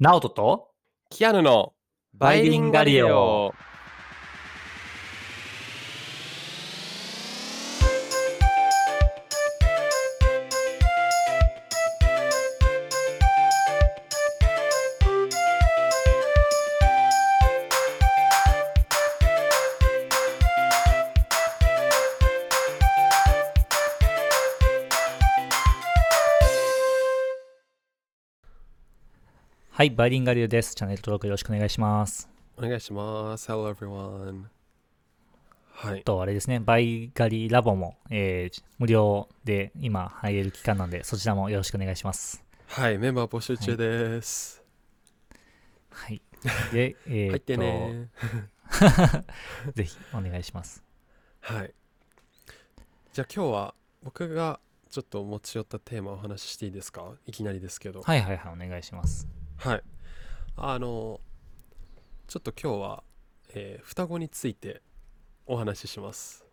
ナオトとキアヌのバイリンガリオ。はい、バイリンガリオです。チャンネル登録よろしくお願いします。お願いします。Hello everyone. はい。と、あれですね、バイガリラボも、えー無料で今入れる期間なんで、そちらもよろしくお願いします。はい、メンバー募集中です。はい。で、えー 入ってね。と、ぜひお願いします。はい。じゃあ今日は僕がちょっと持ち寄ったテーマをお話ししていいですか？いきなりですけど。はいはいはい、お願いします。はい。あの、ちょっと今日は、えー双子についてお話しします。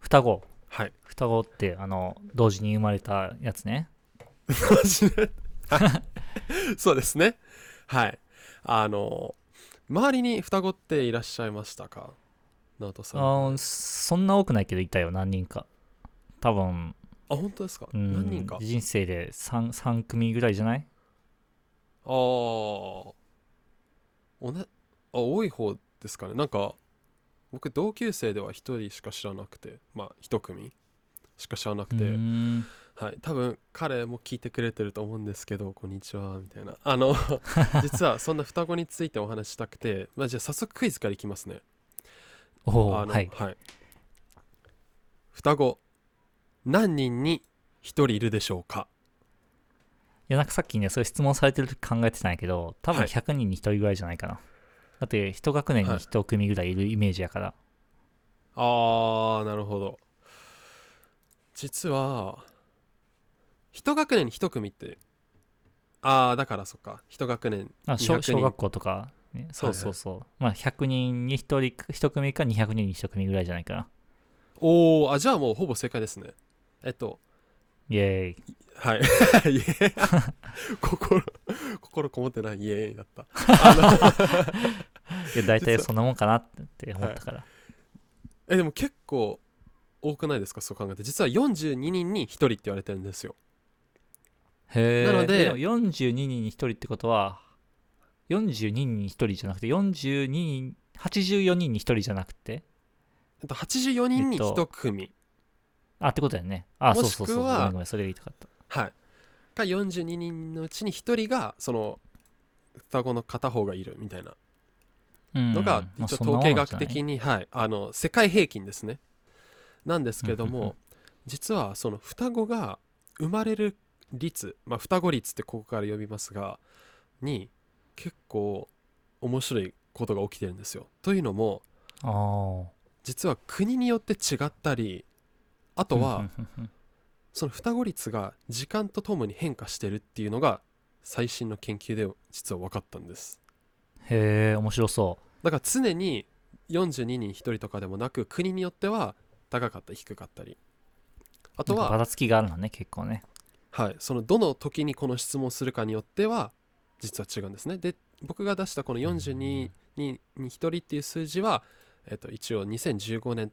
双子？はい。双子って、あの、同時に生まれたやつね。はいそうですね。はい。あの、周りに双子っていらっしゃいましたか？直人さん。あーそんな多くないけど、いたよ、何人か。多分、あ、本当ですか？うん何人か？あ人生で 3, 3組ぐらいじゃない？あー。おね、あ、多い方ですかね。なんか、僕、同級生では一人しか知らなくて、まあ、一組しか知らなくて、はい。多分、彼も聞いてくれてると思うんですけど、こんにちは、みたいな。あの、実は、そんな双子についてお話ししたくて、まあ、じゃあ、早速クイズからいきますね。おーはい。双子何人に1人いるでしょうか？いや、なんかさっきね、それ質問されてる時考えてたんやけど、多分はい100人に1人ぐらいじゃないかな。だって、一学年にはい1組ぐらいいるイメージやから。あーなるほど実は1学年に1組ってああだからそっか1学年あ小200人小学校とか、ね、そうそうそう。まあ、100人に1人、1組か200人に1組ぐらいじゃないかな。おおあじゃあもうほぼ正解ですねえっとイェーイ。はい。イエーイ。心心こもってないイエーイだった。いや、大体そんなもんかなって思ったから。えでも結構多くないですか？そう考えて。実は42人に1人って言われてるんですよ。へえ。なのでも42人に1人ってことは、42人に1人じゃなくて、42人、84人に1人じゃなくて、えっと84人にえっと1組、あ、ってことだよね。あ、もそうそうそう。ごしくはめんごめん、それが言いたかった。はいが42人のうちに1人がその双子の片方がいるみたいなうんのがまあ一応統計学的に、はい、あの世界平均ですねなんですけども実はその双子が生まれる率、まあ、双子率ってここから呼びますがに結構面白いことが起きてるんですよというのも。実は国によって違ったりあとは、その双子率が時間とともに変化してるっていうのが最新の研究で実は分かったんです。へえ、面白そだから常に42人1人とかでもなく国によっては高かったり低かったり。あう。とは、なんかばらつきがあるのね、結構ね。はい、そのどの時にこの質問をするかによっては実は違うんですね。で僕が出したこの42人に1人っていう数字は、えっと、一応2015年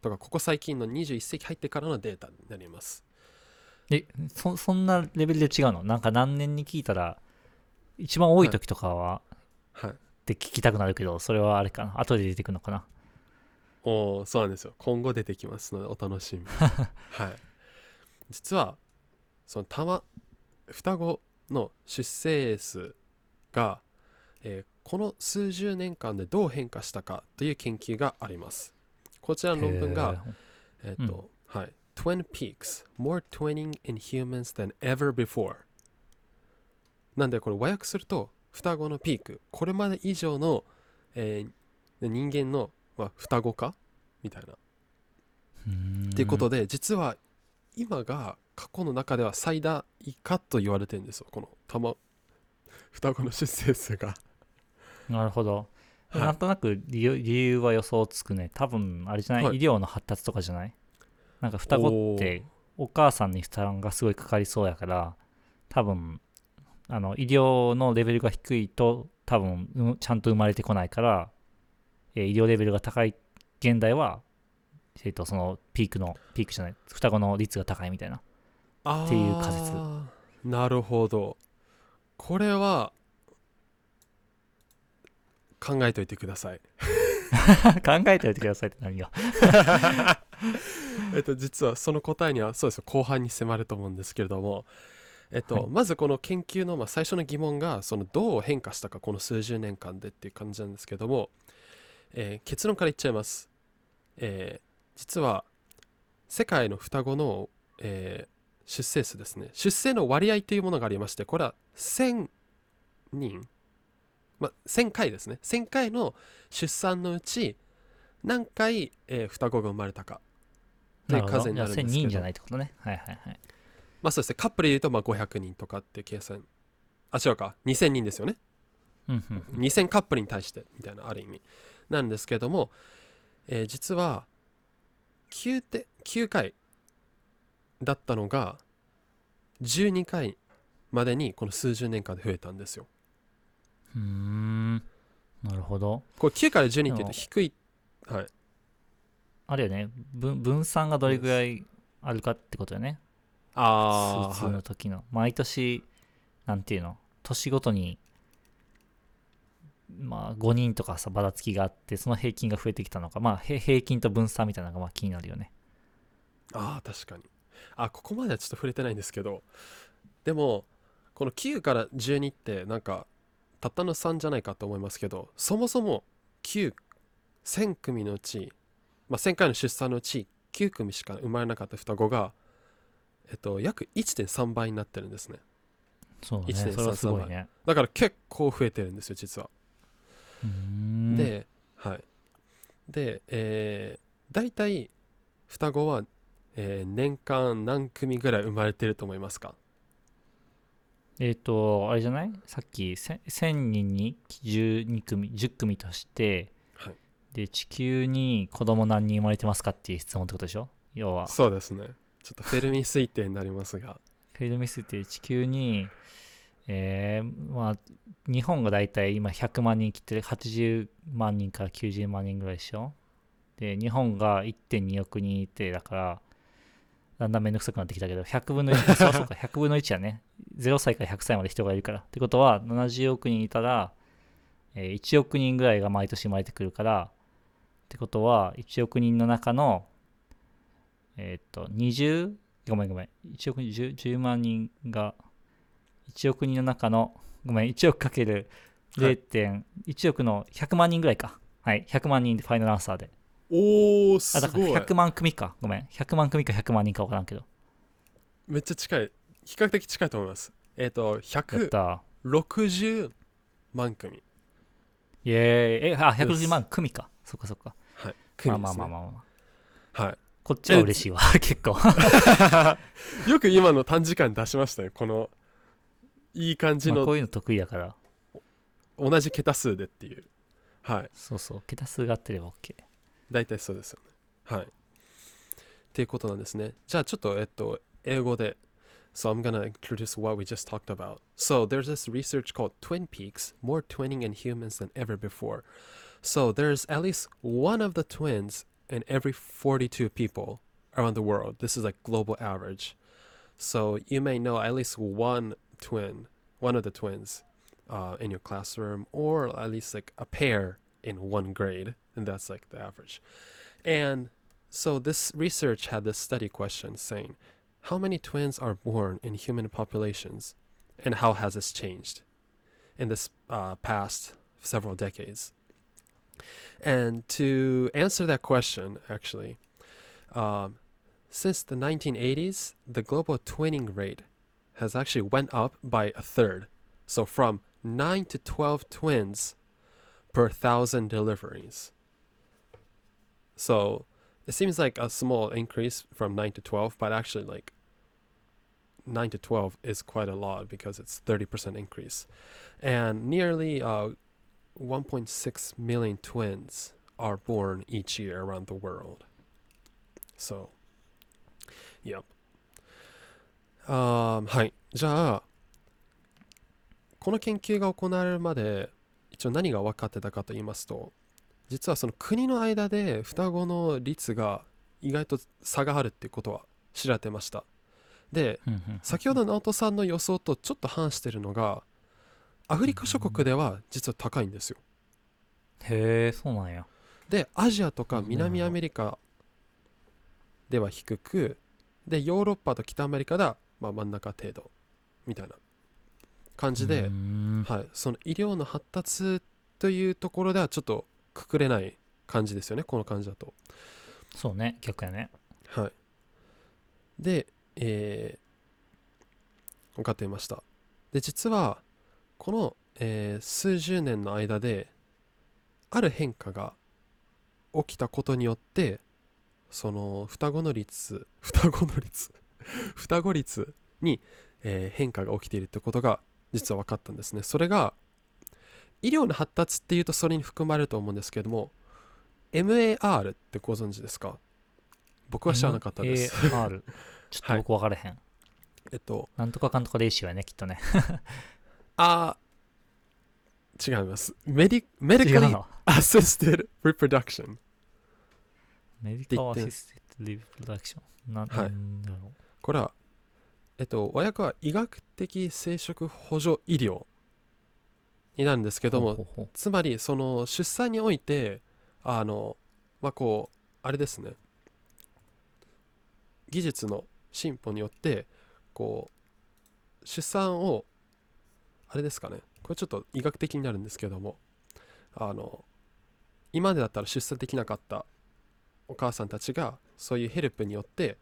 とかここ最近の21世紀入ってからのデータになります。え、そそんなレベルで違うの？なんか何年に聞いたら、一番多い時とかは、はい。って聞きたくなるけど、それはあれかな？後で出てくるのかな？おーそうなんですよ。今後出てきますのでお楽しみ。に はい。実はそのたま双子の出生数が、えーこの数十年間でどう変化したかという研究がありますこちらの論文がえっ、と、はい。Twin peaks, more twinning in humans than ever before. なんでこれ和訳すると、双子のピーク、これまで以上の、えー人間の、まあ、双子化みたいな。っていうことで、実は今が過去の中では最大かと言われてるんですよ。このたま、双子の出生数が。なるほど。はい。なんとなく理由は予想つくね。多分、あれじゃない、はい。医療の発達とかじゃない？なんか双子ってお母さんに負担がすごいかかりそうやから、多分、あの医療のレベルが低いと多分うんちゃんと生まれてこないから、えー医療レベルが高い現代は、えー、とそのピークのピークじゃない？双子の率が高いみたいな。あっていう仮説。ー。なるほど。これは考えといてください。考えておいてくださいって何が えっと実はその答えにはそうですよ後半に迫ると思うんですけれどもえっと、はい。まずこの研究のまあ最初の疑問がそのどう変化したかこの数十年間でっていう感じなんですけども、えー結論から言っちゃいます、えー実は世界の双子の、えー出生数ですね。出生の割合というものがありましてこれは1000人、まあ、1000回ですね。1000回の出産のうち何回、えー双子が生まれたか。という数になるんですけど。1000人じゃないってことね。はいはいはい。まあそうですね。カップルで言うとまあ500人とかっていう計算。あ違うか。2000人ですよね。うんうんうん。2000カップルに対してみたいなある意味。なんですけれども、えー実は 9, て9回だったのが12回までにこの数十年間で増えたんですようーん。なるほど。これ9から12って言うと低い。はい。あれよね。分分散がどれぐらいあるかってことよね。ああ、数通はいの時の、毎年なんていうの？年ごとにまあ5人とかさばらつきがあってその平均が増えてきたのか。まあへ平均と分散みたいなのがまあ気になるよね。ああ確かに。あここまではちょっと触れてないんですけど。でもこの9から12ってなんかたったの3じゃないかと思いますけどそもそも9000組のうち、まあ、1000回の出産のうち9組しか生まれなかった双子がえっと約1.3倍になってるんですね。そうね。1.33それはすごいね。だから結構増えてるんですよ実は。で、はい。で、えー、大体、双子は、えー年間何組ぐらい生まれてると思いますか？えっ、とあれじゃない？さっきせ1000人に12組10組として、はい。で地球に子供何人生まれてますかっていう質問ってことでしょ？要は。そうですね。ちょっとフェルミ推定になりますが。フェルミスって地球に、えーまあ、日本が大体今100万人切ってる80万人から90万人ぐらいでしょ？で日本が1.2億人いてだからだんだんめんどくさくなってきたけど100分の1そうそうか 100分の1やね。0歳から100歳まで人がいるから。ってことは70億人いたら、えー1億人ぐらいが毎年生まれてくるからってことは1億人の中のえーっと20ごめんごめん1億 10, 10万人が1億人の中のごめん1億かけるはい0.1億の100万人ぐらいか。はい100万人でファイナルアンサーでおー、すあだからごい。100万組かごめん100万組か100万人か分からんけどめっちゃ近い。比較的近いと思います。えっ、と、やった160万組。イエーイえあです160万組かそっかそっかはい。ま組あまあですねまあまあまあはこっちは嬉しいわ結構い。よく今の短時間出しましたね。この、いい感じのまあこういうの得意だから同じ桁数でっていう。はい。そうそう桁数が合ってれば OK 大体そうですよね。はい。っていうことなんですね。じゃあちょっと、えっと、英語で。So I'm gonna introduce what we just talked about. So there's this research called Twin Peaks, more twinning in humans than ever before. So there's at least one of the twins in every 42 people around the world. This is like global average. So you may know at least one twin, one of the twins, uh, in your classroom, or at least like a pair in one grade, and that's like the average. And so this research had this study question saying, how many twins are born in human populations, and how has this changed in this uh, past several decades? And to answer that question, actually, um, since the 1980s, the global twinning rate has actually went up by a third. So from 9 to 12 twins per thousand deliveries. So it seems like a small increase from 9 to 12, but actually like 9 to 12 is quite a lot because it's 30% increase. And nearly uh, 1.6 million twins are born each year around the world. So, yep. Um, はい。じゃあ、 この研究が行われるまで一応何が分かってたかと言いますと 実はその国の間で双子の率が意外と差があるっていうことは知られてました。でうんうん先ほど直人さんの予想とちょっと反してるのがアフリカ諸国では実は高いんですよ。へえそうなんや。でアジアとか南アメリカでは低くでヨーロッパと北アメリカではまあ真ん中程度みたいな感じで、はい、その医療の発達というところではちょっとくくれない感じですよねこの感じだと。そうね逆やね。はい。でえー、分かっていました。で実はこの、えー数十年の間である変化が起きたことによってその双子の率双子の率双子率に、えー変化が起きているってことが実は分かったんですね。それが医療の発達っていうとそれに含まれると思うんですけども MAR ってご存知ですか？僕は知らなかったです、 ART ちょっと僕分からへん、えっとなんとかかんとか ratio やねきっとね。あー違います。 medi medically 違うの？ assisted reproduction medical assiste d reproduction なんだろこれはえっと和訳は医学的生殖補助医療になるんですけどもほうつまりその出産においてあのまあこうあれですね。技術の進歩によってこう出産をあれですかね。これちょっと医学的になるんですけどもあの今までだったら出産できなかったお母さんたちがそういうヘルプによって、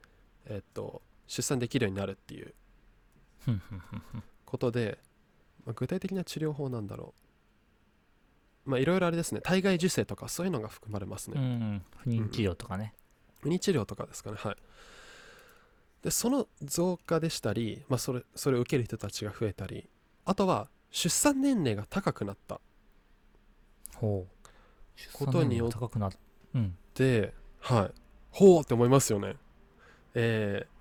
えっと、出産できるようになるっていうことで、まあ具体的な治療法なんだろう。まあいろいろあれですね。体外受精とかそういうのが含まれますね、うん不妊治療とかね。不妊治療とかですかね。はい。でその増加でしたり、まあ、それそれを受ける人たちが増えたりあとは出産年齢が高くなった。ほう。ことによっ出産年齢が高くなっうん。ではい。ほうって思いますよね。えー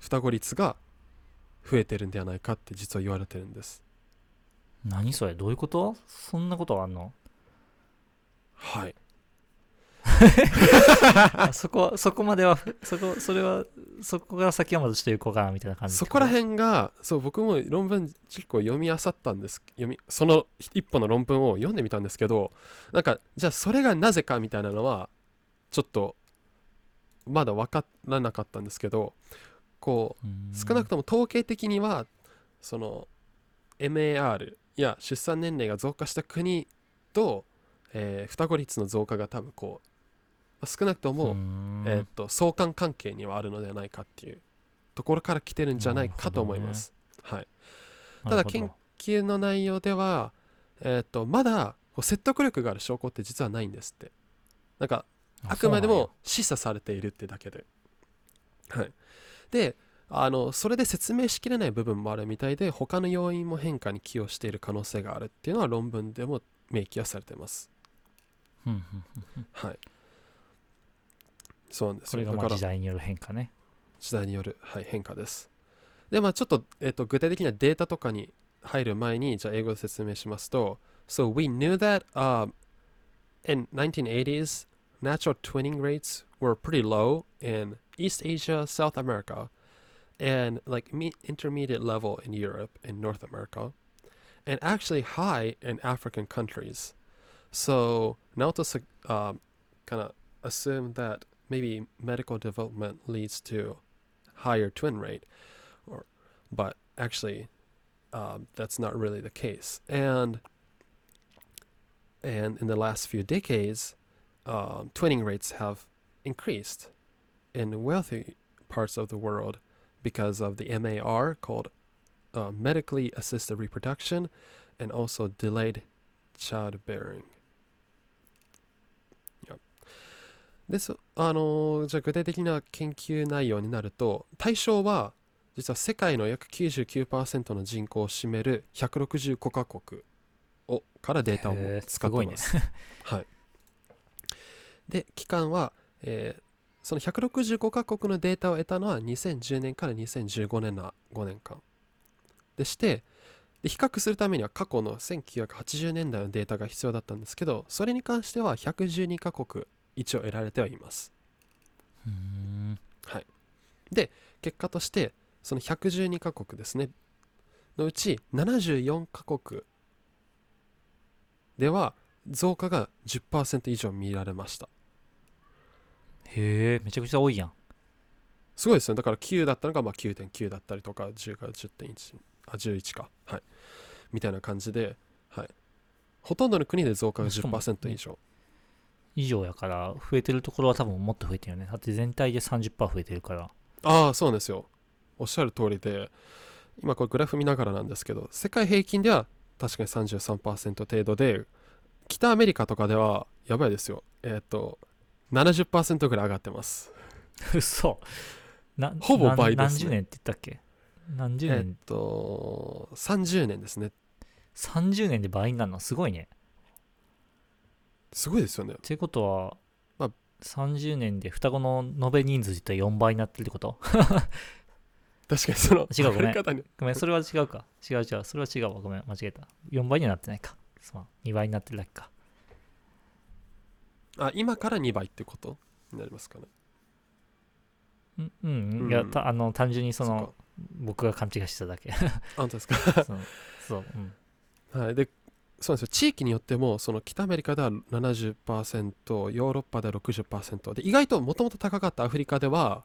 双子率が増えてるんではないかって実は言われてるんです何それ？どういうこと？そんなことあんの？はい。あそこはそこまではそこそれはそこが先はまずちょっとよくわからんみたいな感じそこら辺辺がそう僕も論文結構読み漁ったんです読みその一本の論文を読んでみたんですけどなんかじゃあそれがなぜかみたいなのはちょっとまだ分からなかったんですけどこう少なくとも統計的にはその MAR や出産年齢が増加した国と、えー双子率の増加が多分こうまあ少なくとも、えーっと相関関係にはあるのではないかっていうところから来てるんじゃないかと思います。はい、ただ研究の内容では、えーっとまだ説得力がある証拠って実はないんですって。なんかあくまでも示唆されているってだけで。はい、であのそれで説明しきれない部分もあるみたいで他の要因も変化に寄与している可能性があるっていうのは論文でも明記はされてます。はい、そうなんですよ。これが時代による変化ね。時代による、はい、変化です。で、まあちょっと、えっと、具体的なデータとかに入る前に、じゃあ英語で説明しますと、So we knew that、um, in 1980s, natural twinning rates were pretty low in East Asia, South America, and like me- intermediate level in Europe and North America, and actually high in African countries. So Naoto um, kind of assumed that maybe medical development leads to higher twin rate or but actually um, that's not really the case and and in the last few decades um, twinning rates have increased in wealthy parts of the world because of the MAR called uh, medically assisted reproduction and also delayed childbearing ですあのーじゃあ具体的な研究内容になると対象は実は世界の約99%の人口を占める165カ国をからデータを使ってます。はい、で期間は、えーその165カ国のデータを得たのは2010年から2015年の5年間。でして、で比較するためには過去の1980年代のデータが必要だったんですけどそれに関しては112カ国一応得られてはいます。うーん。結果としてその112カ国ですね。のうち74カ国では増加が10%以上見られましたへえめちゃくちゃ多いやん。すごいですよね。だから9だったのがまあ9.9だったりとか10が10.1あ11か。はい。みたいな感じではい。ほとんどの国で増加がしかも10%以上。以上やから増えてるところは多分もっと増えてるよね。だって全体で30%増えてるから。ああそうなんですよ。おっしゃる通りで今これグラフ見ながらなんですけど世界平均では確かに33%程度で北アメリカとかではやばいですよ。えっ、と70%ぐらい上がってます。嘘。なほぼ倍ですね。何何十年って言ったっけ？何十えっ、年、と30年ですね。30年で倍になるの？すごいね。すごいですよね。っていうことは、まあ30年で双子の延べ人数ったら4倍になってるってこと？確かにその違うごめん。ごめんそれは違うか。違う違う。それは違うわ。ごめん。間違えた。4倍にはなってないか。すまん。2倍になってるだけかあ今から2倍ってこと？になりますかね。うんうん、うん。いやたあの単純にその僕が勘違いしてただけ。かあ本当ですか？そうそう、うん、はい、でそうなんですよ。地域によってもその北アメリカでは70%ヨーロッパでは60%で意外ともともと高かったアフリカでは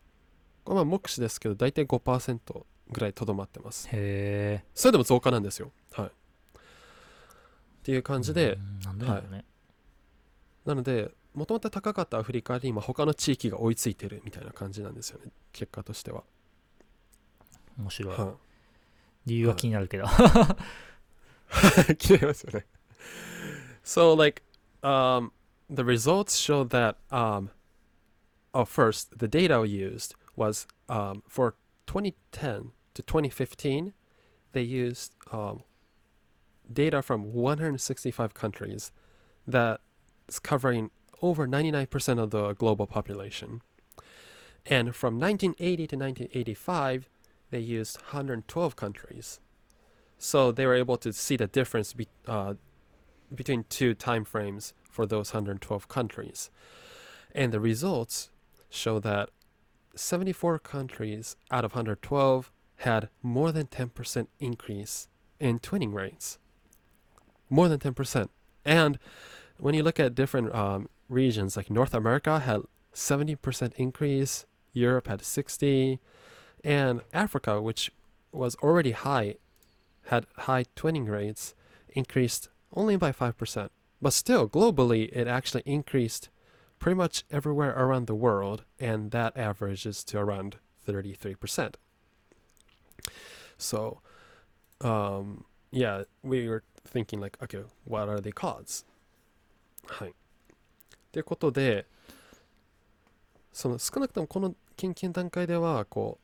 これまあ目視ですけど大体5%ぐらいとどまってます。へえそれでも増加なんですよ。はい。っていう感じで、うんなんでだろうね、なのでもともと高かったアフリカに今他の地域が追いついてるみたいな感じなんですよね結果としては、面白い、は理由は気になるけど、い、気になりますよね So like um the results show that um oh first the data we used was um for 2010 to 2015 they used um data from 165 countries that's covering over 99% of the global population and from 1980 to 1985 they used 112 countries so they were able to see the difference be, uh, between two time frames for those 112 countries. And the results show that 74 countries out of 112 had more than 10% increase in twinning rates. More than 10%. And when you look at different um, regions, like North America had 70% increase, Europe had 60, and Africa, which was already high had high twinning rates increased only by 5%. But still, globally, it actually increased pretty much everywhere around the world, and that averages to around 33%. So, um, yeah, we were thinking, like, okay, what are the causes? はい。ということで、その少なくともこの研究段階では、こ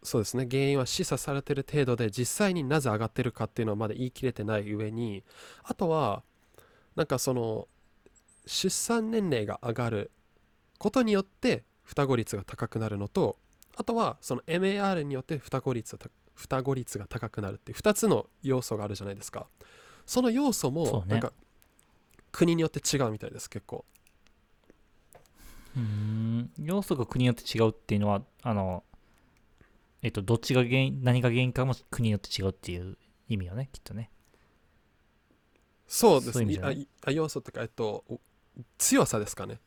う、そうですね原因は示唆されてる程度で実際になぜ上がってるかっていうのはまだ言い切れてない上にあとはなんかその出産年齢が上がることによって双子率が高くなるのとあとはその MAR によって双子率双子率が高くなるっていう2つの要素があるじゃないですか。その要素もなんか国によって違うみたいです結構。うーん。要素が国によって違うっていうのはあのえっとどっちが原因何が原因かも国によって違うっていう意味よねきっとね。そうですね。あいあ要素とかえっとお強さですかね。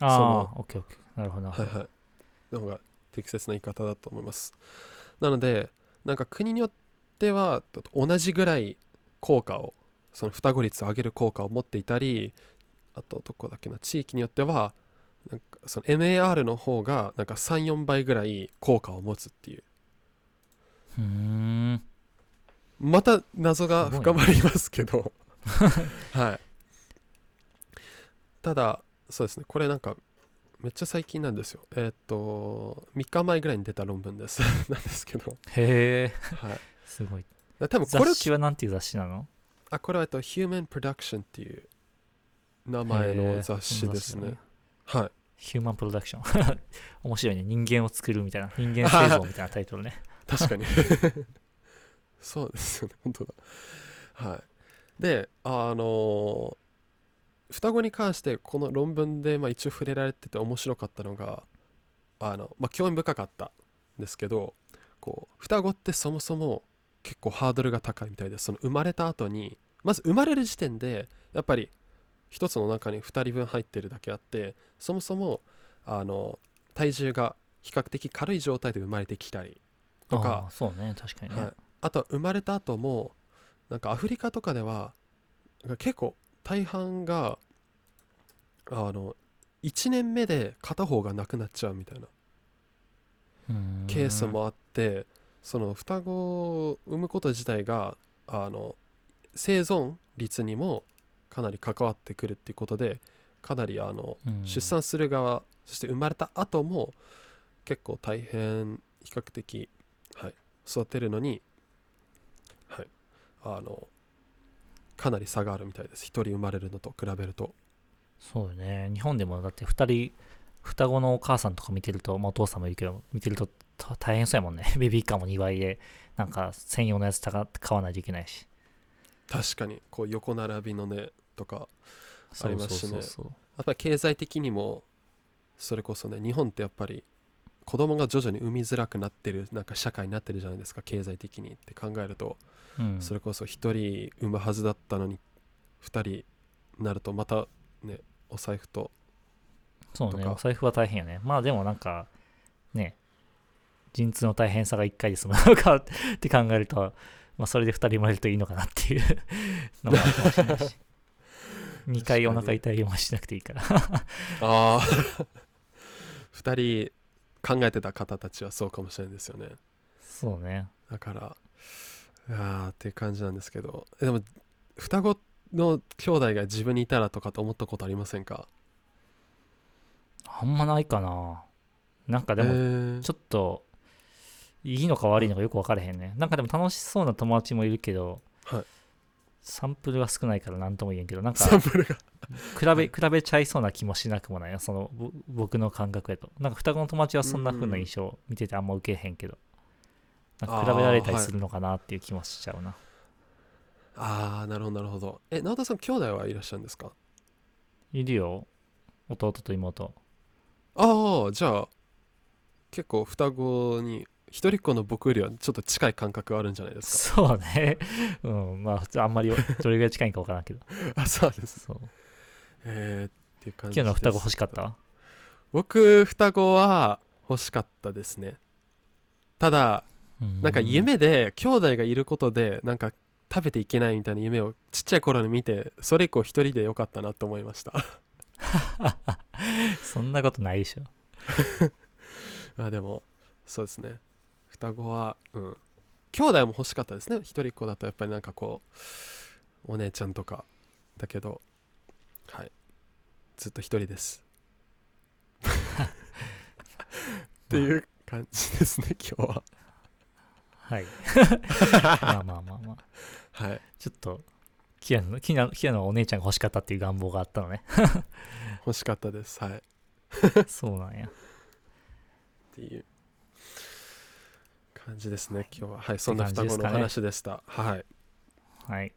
ああオッケーオッケー。なるほど。はい。はい。の方が適切な言い方だと思います。なので、なんか国によってはと同じぐらい効果を、その双子率を上げる効果を持っていたり、あとどこだっけな、地域によっては、なんかその MAR の方がなんか3、4倍ぐらい効果を持つっていう。うーんまた謎が深まりますけど、はい。ただ、そうですね、これなんか、めっちゃ最近なんですよ。えーっと、3日前ぐらいに出た論文です。なんですけど、へえはい。すごい多分これ雑誌はなんていう雑誌なの？あ、これはえっと、Human Production っていう名前の雑誌ですね。へーそんな雑誌なの。はい。ヒューマンプロダクション面白いね。人間を作るみたいな。人間製造みたいなタイトルね。確かに。そうですよね本当だ。はい。であの双子に関してこの論文でまあ一応触れられてて面白かったのがあの、まあ、興味深かったんですけどこう双子ってそもそも結構ハードルが高いみたいでその生まれた後にまず生まれる時点でやっぱり一つの中に2人分入ってるだけあってそもそもあの体重が比較的軽い状態で生まれてきたりとかそうね確かにね、はい、あと生まれた後もなんかアフリカとかでは結構大半があの1年目で片方がなくなっちゃうみたいなケースもあってその双子を産むこと自体があの生存率にもかなり関わってくるっていうことでかなりあのうん。出産する側そして生まれた後も結構大変比較的、はい、育てるのに、はい、あのかなり差があるみたいです。1人生まれるのと比べると。そうよね。日本でもだって2人双子のお母さんとか見てると、まあ、お父さんもいるけど見てるとた大変そうやもんね。ベビーカーも2倍で。なんか専用のやつ高買わないといけないし。確かに。こう横並びのねとかありますしね。やっぱり経済的にもそれこそね日本ってやっぱり子供が徐々に産みづらくなってるなんか社会になってるじゃないですか経済的に。って考えると、そう、うん、それこそ1人産むはずだったのに2人になるとまたねお財布とそうね。お財布は大変よね。まあでもなんかね陣痛の大変さが1回で済むのかって考えると、まあ、それで2人生まれるといいのかなっていう のもあるかもしれないし。2回お腹痛いもしなくていいから。ああ2人考えてた方たちはそうかもしれないですよね。そうね。だからあーっていう感じなんですけど。でも双子の兄弟が自分にいたらとかと思ったことありませんか？あんまないかな。なんかでもえー。ちょっといいのか悪いのかよく分からへんね。なんかでも楽しそうな友達もいるけど、はい。サンプルが少ないから何とも言えんけどなんかサンプルが。比べ比べちゃいそうな気もしなくもないよそのぼ僕の感覚やと。なんか双子の友達はそんな風な印象見ててあんま受けへんけど。なんか比べられたりするのかなっていう気もしちゃうな、ああなるほどなるほど。え直田さん兄弟はいらっしゃるんですか？いるよ。弟と妹。ああじゃあ結構双子に一人っ子の僕よりはちょっと近い感覚があるんじゃないですそうね。うん。まあ普通あんまりどれぐらい近いんか分からんけど。かあそうです。そう。えー、っていう感じ今日の双子欲しかった？僕双子は欲しかったですね。ただなんか夢で兄弟がいることでなんか食べていけないみたいな夢をちっちゃい頃に見てそれ以降一人でよかったなと思いました。そんなことないでしょ。あでもそうですね双子はうん。兄弟も欲しかったですね。一人っ子だとやっぱりなんかこうお姉ちゃんとか。だけどはい。ずっと一人です。っていう感じですね今日は。はい。まあまあまあまあ。はい。ちょっとキアのキアキアのお姉ちゃんが欲しかったっていう願望があったのね。欲しかったです。はい。っそうなんや。ていう感じですね今日は。はいそんな双子の話でした。はい。はい。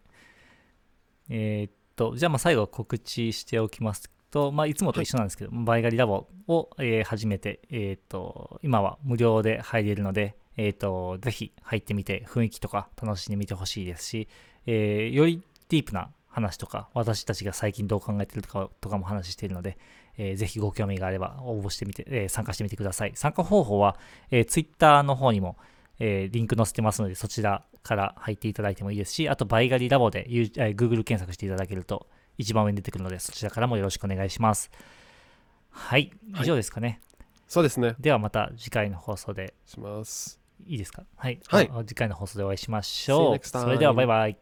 えーっとじゃあまあ最後告知しておきますと、まあ、いつもと一緒なんですけど、バイガリラボを、えー始めて、えーっと今は無料で入れるので、えーっとぜひ入ってみて雰囲気とか楽しんでみてほしいですし、えーよりディープな話とか私たちが最近どう考えてるとかとかも話しているので、えーぜひご興味があれば応募してみて、えー参加してみてください。参加方法は、えー、Twitter の方にも、えーリンク載せてますのでそちらから入っていただいてもいいですしあとバイガリラボで、ゆえー Google 検索していただけると一番上に出てくるのでそちらからもよろしくお願いします。はい。はい。以上ですかね、そうですね。ではまた次回の放送で。します。いいですか？はい、はい。あ次回の放送でお会いしましょう.それではバイバイ